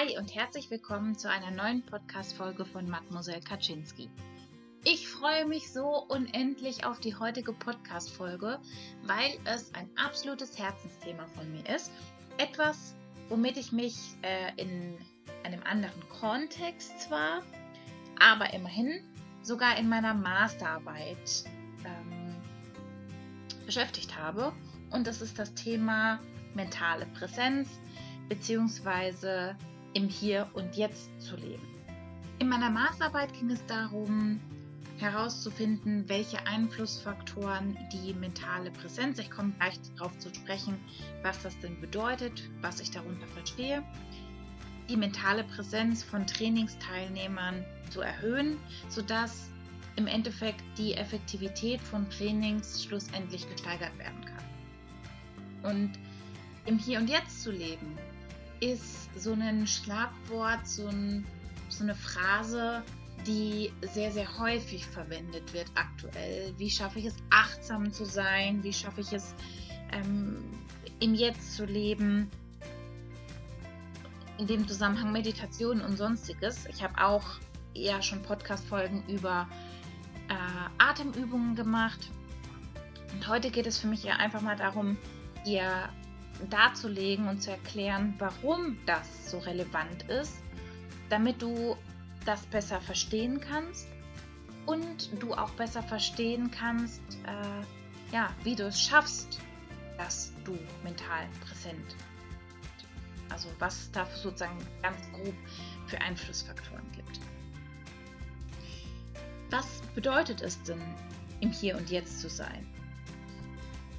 Hi und herzlich willkommen zu einer neuen Podcast-Folge von Mademoiselle Kaczynski. Ich freue mich so unendlich auf die heutige Podcast-Folge, weil es ein absolutes Herzensthema von mir ist. Etwas, womit ich mich äh, in einem anderen Kontext zwar, aber immerhin sogar in meiner Masterarbeit ähm, beschäftigt habe. Und das ist das Thema mentale Präsenz beziehungsweise im Hier und Jetzt zu leben. In meiner Masterarbeit ging es darum, herauszufinden, welche Einflussfaktoren die mentale Präsenz, ich komme gleich darauf zu sprechen, was das denn bedeutet, was ich darunter verstehe, die mentale Präsenz von Trainingsteilnehmern zu erhöhen, sodass im Endeffekt die Effektivität von Trainings schlussendlich gesteigert werden kann. Und im Hier und Jetzt zu leben, ist so ein Schlagwort, so, ein, so eine Phrase, die sehr, sehr häufig verwendet wird aktuell. Wie schaffe ich es, achtsam zu sein? Wie schaffe ich es, ähm, im Jetzt zu leben? In dem Zusammenhang Meditation und sonstiges. Ich habe auch ja schon Podcast-Folgen über äh, Atemübungen gemacht. Und heute geht es für mich ja einfach mal darum, dir darzulegen und zu erklären, warum das so relevant ist, damit du das besser verstehen kannst und du auch besser verstehen kannst, äh, ja, wie du es schaffst, dass du mental präsent bist. Also was es da sozusagen ganz grob für Einflussfaktoren gibt. Was bedeutet es denn, im Hier und Jetzt zu sein?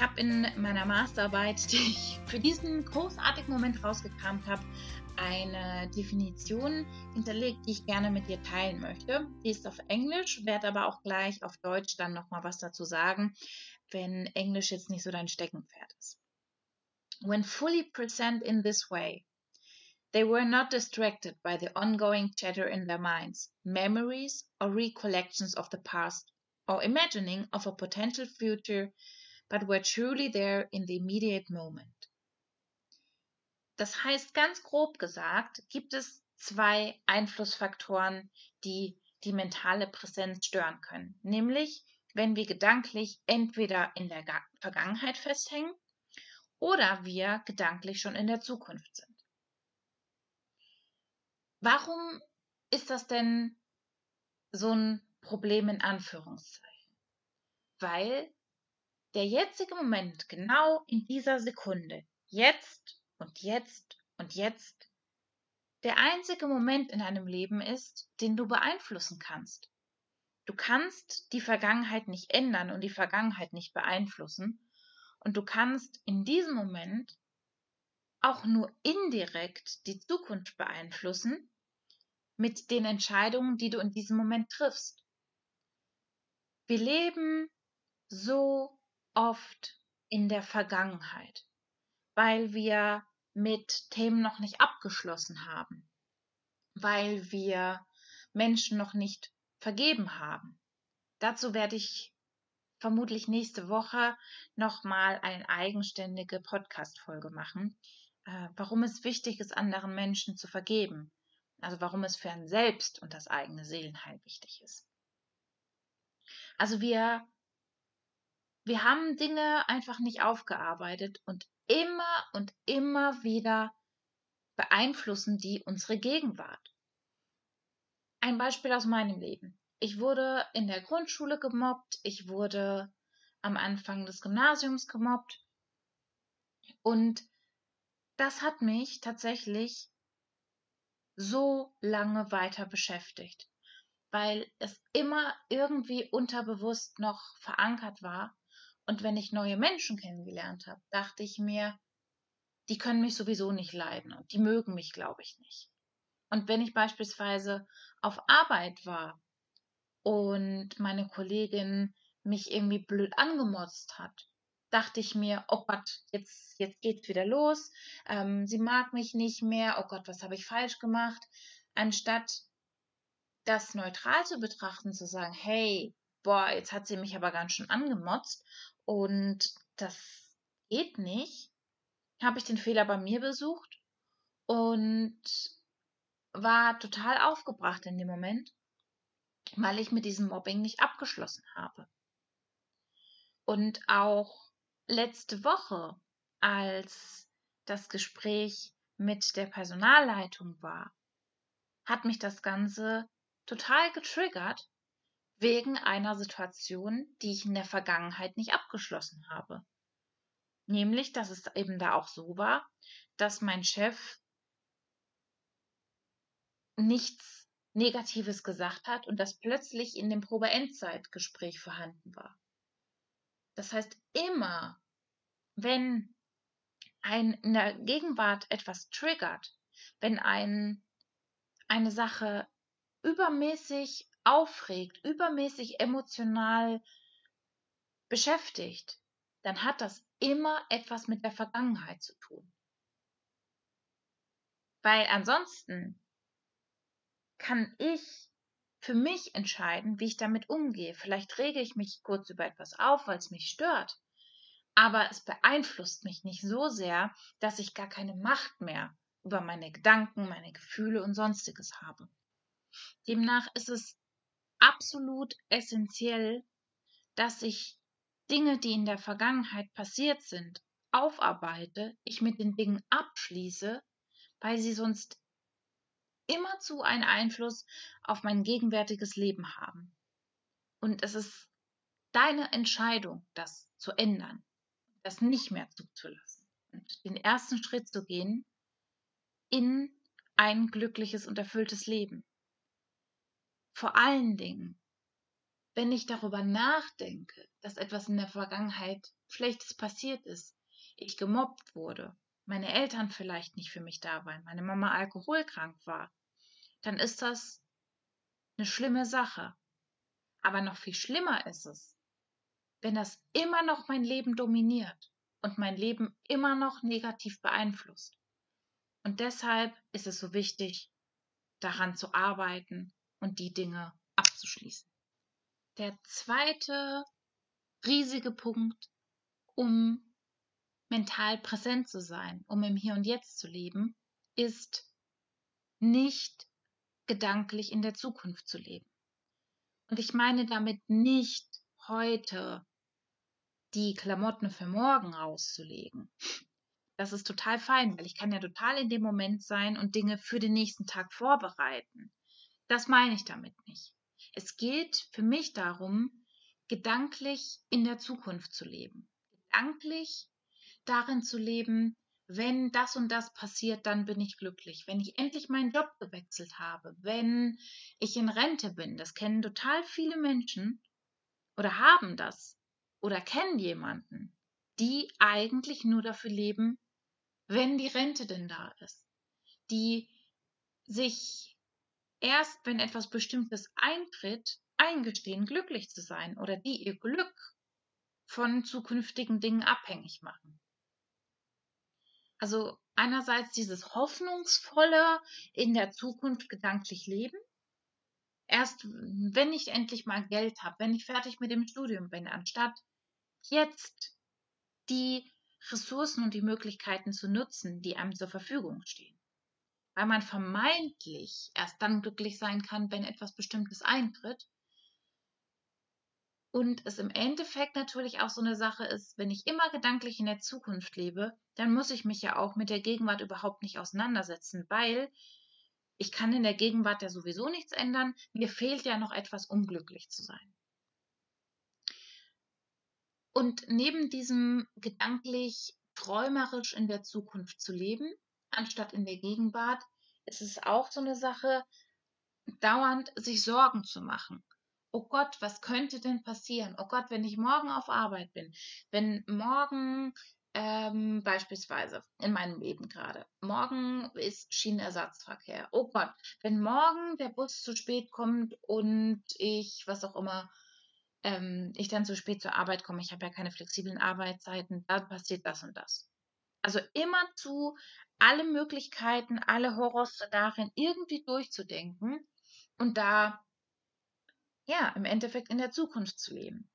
Habe in meiner Masterarbeit, die ich für diesen großartigen Moment rausgekramt habe, eine Definition hinterlegt, die ich gerne mit dir teilen möchte. Die ist auf Englisch, werde aber auch gleich auf Deutsch dann nochmal was dazu sagen, wenn Englisch jetzt nicht so dein Steckenpferd ist. When fully present in this way, they were not distracted by the ongoing chatter in their minds, memories or recollections of the past, or imagining of a potential future but were truly there in the immediate moment. Das heißt, ganz grob gesagt, gibt es zwei Einflussfaktoren, die die mentale Präsenz stören können. Nämlich, wenn wir gedanklich entweder in der Vergangenheit festhängen oder wir gedanklich schon in der Zukunft sind. Warum ist das denn so ein Problem in Anführungszeichen? Weil der jetzige Moment, genau in dieser Sekunde, jetzt und jetzt und jetzt, der einzige Moment in einem Leben ist, den du beeinflussen kannst. Du kannst die Vergangenheit nicht ändern und die Vergangenheit nicht beeinflussen. Und du kannst in diesem Moment auch nur indirekt die Zukunft beeinflussen mit den Entscheidungen, die du in diesem Moment triffst. Wir leben so oft in der Vergangenheit, weil wir mit Themen noch nicht abgeschlossen haben, weil wir Menschen noch nicht vergeben haben. Dazu werde ich vermutlich nächste Woche nochmal eine eigenständige Podcast-Folge machen, äh, warum es wichtig ist, anderen Menschen zu vergeben. Also warum es für ein Selbst und das eigene Seelenheil wichtig ist. Also wir wir haben Dinge einfach nicht aufgearbeitet und immer und immer wieder beeinflussen die unsere Gegenwart. Ein Beispiel aus meinem Leben. Ich wurde in der Grundschule gemobbt, ich wurde am Anfang des Gymnasiums gemobbt und das hat mich tatsächlich so lange weiter beschäftigt, weil es immer irgendwie unterbewusst noch verankert war und wenn ich neue Menschen kennengelernt habe, dachte ich mir, die können mich sowieso nicht leiden und die mögen mich, glaube ich, nicht. Und wenn ich beispielsweise auf Arbeit war und meine Kollegin mich irgendwie blöd angemotzt hat, dachte ich mir, oh Gott, jetzt, jetzt geht's wieder los, ähm, sie mag mich nicht mehr, oh Gott, was habe ich falsch gemacht, anstatt das neutral zu betrachten, zu sagen, hey, boah, jetzt hat sie mich aber ganz schön angemotzt und das geht nicht, habe ich den Fehler bei mir besucht und war total aufgebracht in dem Moment, weil ich mit diesem Mobbing nicht abgeschlossen habe. Und auch letzte Woche, als das Gespräch mit der Personalleitung war, hat mich das Ganze total getriggert wegen einer Situation, die ich in der Vergangenheit nicht abgeschlossen habe. Nämlich, dass es eben da auch so war, dass mein Chef nichts Negatives gesagt hat und das plötzlich in dem Probe-Endzeit-Gespräch vorhanden war. Das heißt, immer, wenn ein in der Gegenwart etwas triggert, wenn ein, eine Sache übermäßig aufregt, übermäßig emotional beschäftigt, dann hat das immer etwas mit der Vergangenheit zu tun. Weil ansonsten kann ich für mich entscheiden, wie ich damit umgehe. Vielleicht rege ich mich kurz über etwas auf, weil es mich stört. Aber es beeinflusst mich nicht so sehr, dass ich gar keine Macht mehr über meine Gedanken, meine Gefühle und sonstiges habe. Demnach ist es absolut essentiell, dass ich Dinge, die in der Vergangenheit passiert sind, aufarbeite, ich mit den Dingen abschließe, weil sie sonst immerzu einen Einfluss auf mein gegenwärtiges Leben haben. Und es ist deine Entscheidung, das zu ändern, das nicht mehr zuzulassen und den ersten Schritt zu gehen in ein glückliches und erfülltes Leben. Vor allen Dingen, wenn ich darüber nachdenke, dass etwas in der Vergangenheit Schlechtes passiert ist, ich gemobbt wurde, meine Eltern vielleicht nicht für mich da waren, meine Mama alkoholkrank war, dann ist das eine schlimme Sache. Aber noch viel schlimmer ist es, wenn das immer noch mein Leben dominiert und mein Leben immer noch negativ beeinflusst. Und deshalb ist es so wichtig, daran zu arbeiten und die Dinge abzuschließen. Der zweite riesige Punkt, um mental präsent zu sein, um im Hier und Jetzt zu leben, ist nicht gedanklich in der Zukunft zu leben. Und ich meine damit nicht heute die Klamotten für morgen rauszulegen. Das ist total fein, weil ich kann ja total in dem Moment sein und Dinge für den nächsten Tag vorbereiten. Das meine ich damit nicht. Es geht für mich darum, gedanklich in der Zukunft zu leben. Gedanklich darin zu leben, wenn das und das passiert, dann bin ich glücklich. Wenn ich endlich meinen Job gewechselt habe, wenn ich in Rente bin, das kennen total viele Menschen oder haben das oder kennen jemanden, die eigentlich nur dafür leben, wenn die Rente denn da ist, die sich erst, wenn etwas Bestimmtes eintritt, eingestehen, glücklich zu sein oder die ihr Glück von zukünftigen Dingen abhängig machen. Also einerseits dieses hoffnungsvolle in der Zukunft gedanklich leben. Erst wenn ich endlich mal Geld habe, wenn ich fertig mit dem Studium bin, anstatt jetzt die Ressourcen und die Möglichkeiten zu nutzen, die einem zur Verfügung stehen. Weil man vermeintlich erst dann glücklich sein kann, wenn etwas Bestimmtes eintritt und es im Endeffekt natürlich auch so eine Sache ist, wenn ich immer gedanklich in der Zukunft lebe, dann muss ich mich ja auch mit der Gegenwart überhaupt nicht auseinandersetzen, weil ich kann in der Gegenwart ja sowieso nichts ändern. Mir fehlt ja noch etwas, um glücklich zu sein. Und neben diesem gedanklich träumerisch in der Zukunft zu leben, anstatt in der Gegenwart, ist es auch so eine Sache, dauernd sich Sorgen zu machen oh Gott, was könnte denn passieren? Oh Gott, wenn ich morgen auf Arbeit bin, wenn morgen ähm, beispielsweise in meinem Leben gerade, morgen ist Schienenersatzverkehr. Oh Gott, wenn morgen der Bus zu spät kommt und ich, was auch immer, ähm, ich dann zu spät zur Arbeit komme, ich habe ja keine flexiblen Arbeitszeiten, dann passiert das und das. Also immer zu alle Möglichkeiten, alle Horrorszenarien irgendwie durchzudenken und da ja, im Endeffekt in der Zukunft zu leben.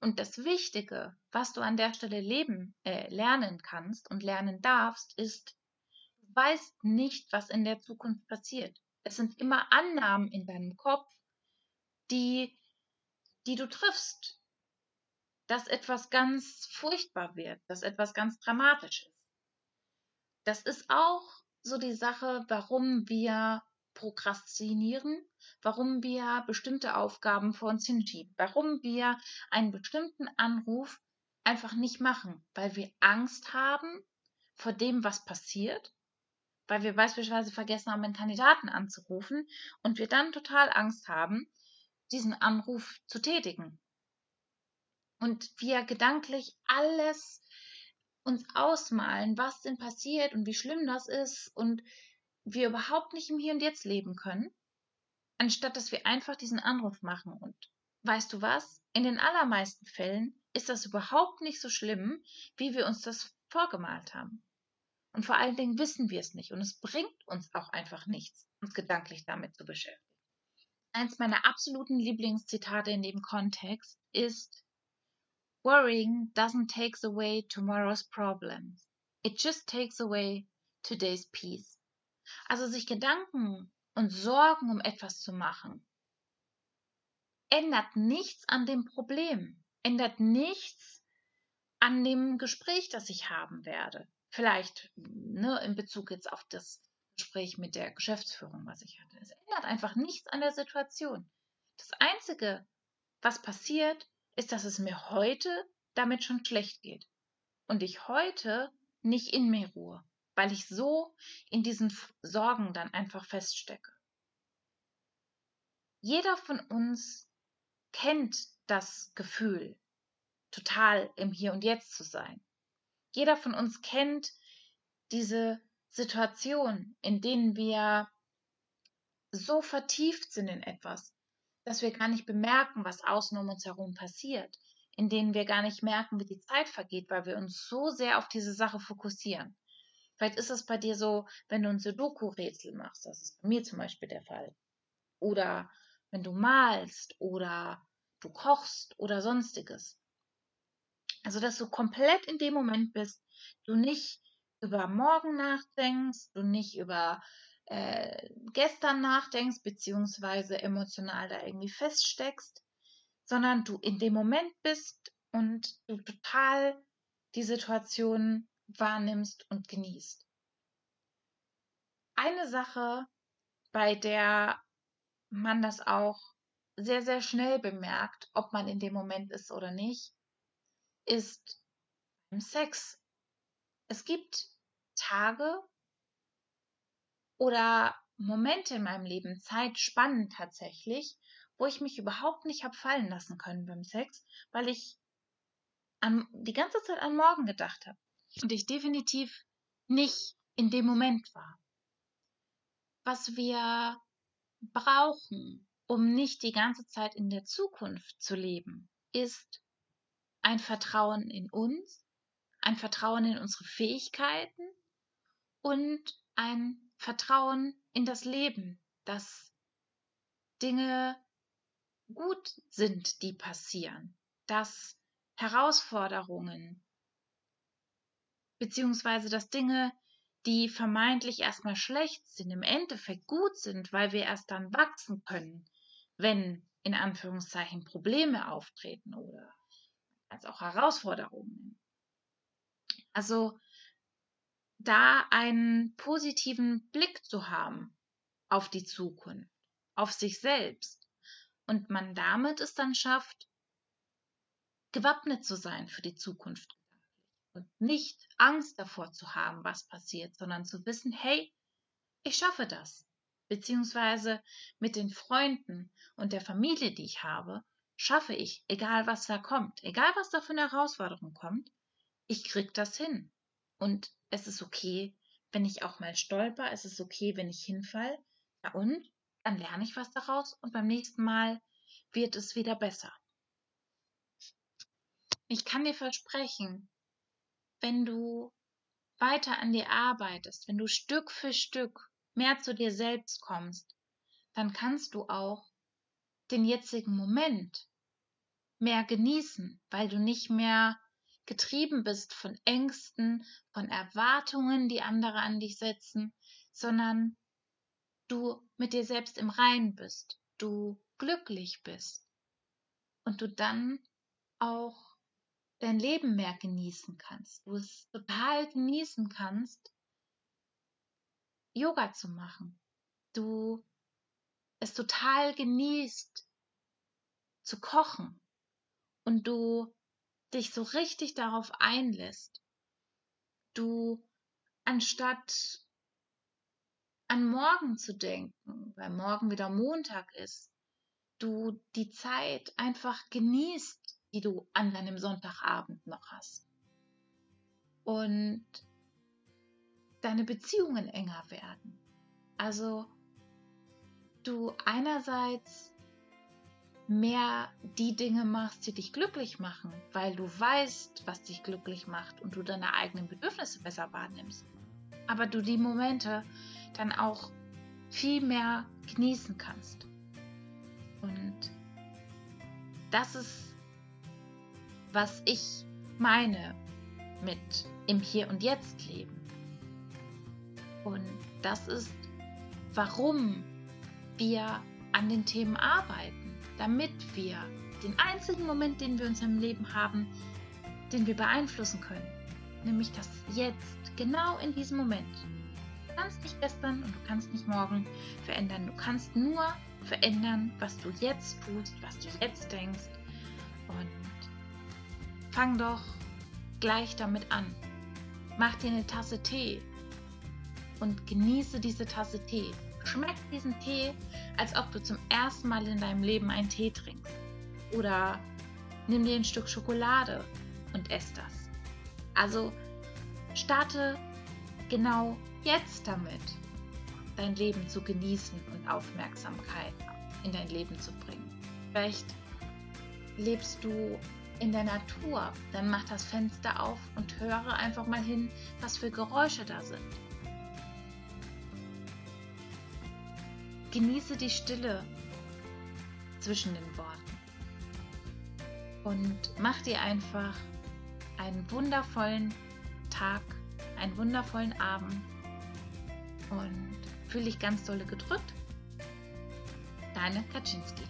Und das Wichtige, was du an der Stelle leben, äh, lernen kannst und lernen darfst, ist, du weißt nicht, was in der Zukunft passiert. Es sind immer Annahmen in deinem Kopf, die, die du triffst, dass etwas ganz furchtbar wird, dass etwas ganz dramatisch ist. Das ist auch so die Sache, warum wir prokrastinieren, warum wir bestimmte Aufgaben vor uns hinschieben, warum wir einen bestimmten Anruf einfach nicht machen, weil wir Angst haben vor dem, was passiert, weil wir beispielsweise vergessen haben, einen Kandidaten anzurufen und wir dann total Angst haben, diesen Anruf zu tätigen. Und wir gedanklich alles uns ausmalen, was denn passiert und wie schlimm das ist und wir überhaupt nicht im Hier und Jetzt leben können, anstatt dass wir einfach diesen Anruf machen. Und weißt du was? In den allermeisten Fällen ist das überhaupt nicht so schlimm, wie wir uns das vorgemalt haben. Und vor allen Dingen wissen wir es nicht. Und es bringt uns auch einfach nichts, uns gedanklich damit zu beschäftigen. Eins meiner absoluten Lieblingszitate in dem Kontext ist Worrying doesn't take away tomorrow's problems. It just takes away today's peace. Also sich Gedanken und Sorgen um etwas zu machen, ändert nichts an dem Problem, ändert nichts an dem Gespräch, das ich haben werde. Vielleicht ne, in Bezug jetzt auf das Gespräch mit der Geschäftsführung, was ich hatte. Es ändert einfach nichts an der Situation. Das Einzige, was passiert, ist, dass es mir heute damit schon schlecht geht und ich heute nicht in mir ruhe weil ich so in diesen Sorgen dann einfach feststecke. Jeder von uns kennt das Gefühl, total im Hier und Jetzt zu sein. Jeder von uns kennt diese Situation, in denen wir so vertieft sind in etwas, dass wir gar nicht bemerken, was außen um uns herum passiert, in denen wir gar nicht merken, wie die Zeit vergeht, weil wir uns so sehr auf diese Sache fokussieren. Vielleicht ist es bei dir so, wenn du ein Sudoku-Rätsel machst. Das ist bei mir zum Beispiel der Fall. Oder wenn du malst oder du kochst oder sonstiges. Also, dass du komplett in dem Moment bist, du nicht über morgen nachdenkst, du nicht über äh, gestern nachdenkst, beziehungsweise emotional da irgendwie feststeckst, sondern du in dem Moment bist und du total die Situation wahrnimmst und genießt. Eine Sache, bei der man das auch sehr, sehr schnell bemerkt, ob man in dem Moment ist oder nicht, ist beim Sex. Es gibt Tage oder Momente in meinem Leben, Zeitspannen tatsächlich, wo ich mich überhaupt nicht habe fallen lassen können beim Sex, weil ich an, die ganze Zeit an morgen gedacht habe und ich definitiv nicht in dem Moment war. Was wir brauchen, um nicht die ganze Zeit in der Zukunft zu leben, ist ein Vertrauen in uns, ein Vertrauen in unsere Fähigkeiten und ein Vertrauen in das Leben, dass Dinge gut sind, die passieren, dass Herausforderungen beziehungsweise dass Dinge, die vermeintlich erstmal schlecht sind, im Endeffekt gut sind, weil wir erst dann wachsen können, wenn in Anführungszeichen Probleme auftreten oder als auch Herausforderungen. Also da einen positiven Blick zu haben auf die Zukunft, auf sich selbst und man damit es dann schafft, gewappnet zu sein für die Zukunft und nicht Angst davor zu haben, was passiert, sondern zu wissen, hey, ich schaffe das. Beziehungsweise mit den Freunden und der Familie, die ich habe, schaffe ich, egal was da kommt, egal was da für eine Herausforderung kommt, ich krieg das hin. Und es ist okay, wenn ich auch mal stolper, es ist okay, wenn ich hinfall. Ja und? Dann lerne ich was daraus und beim nächsten Mal wird es wieder besser. Ich kann dir versprechen, wenn du weiter an dir arbeitest, wenn du Stück für Stück mehr zu dir selbst kommst, dann kannst du auch den jetzigen Moment mehr genießen, weil du nicht mehr getrieben bist von Ängsten, von Erwartungen, die andere an dich setzen, sondern du mit dir selbst im Reinen bist, du glücklich bist und du dann auch dein Leben mehr genießen kannst, du es total genießen kannst, Yoga zu machen, du es total genießt zu kochen und du dich so richtig darauf einlässt, du anstatt an morgen zu denken, weil morgen wieder Montag ist, du die Zeit einfach genießt, die du an deinem Sonntagabend noch hast. Und deine Beziehungen enger werden. Also du einerseits mehr die Dinge machst, die dich glücklich machen, weil du weißt, was dich glücklich macht und du deine eigenen Bedürfnisse besser wahrnimmst. Aber du die Momente dann auch viel mehr genießen kannst. Und das ist, was ich meine mit im Hier und Jetzt leben. Und das ist, warum wir an den Themen arbeiten, damit wir den einzigen Moment, den wir uns im Leben haben, den wir beeinflussen können, nämlich das Jetzt, genau in diesem Moment. Du kannst nicht gestern und du kannst nicht morgen verändern. Du kannst nur verändern, was du jetzt tust, was du jetzt denkst. Und fang doch gleich damit an. Mach dir eine Tasse Tee und genieße diese Tasse Tee. Schmeck diesen Tee, als ob du zum ersten Mal in deinem Leben einen Tee trinkst. Oder nimm dir ein Stück Schokolade und ess das. Also starte genau jetzt damit, dein Leben zu genießen und Aufmerksamkeit in dein Leben zu bringen. Vielleicht lebst du in der Natur, dann mach das Fenster auf und höre einfach mal hin, was für Geräusche da sind. Genieße die Stille zwischen den Worten und mach dir einfach einen wundervollen Tag, einen wundervollen Abend und fühle dich ganz dolle gedrückt. Deine Kaczynski.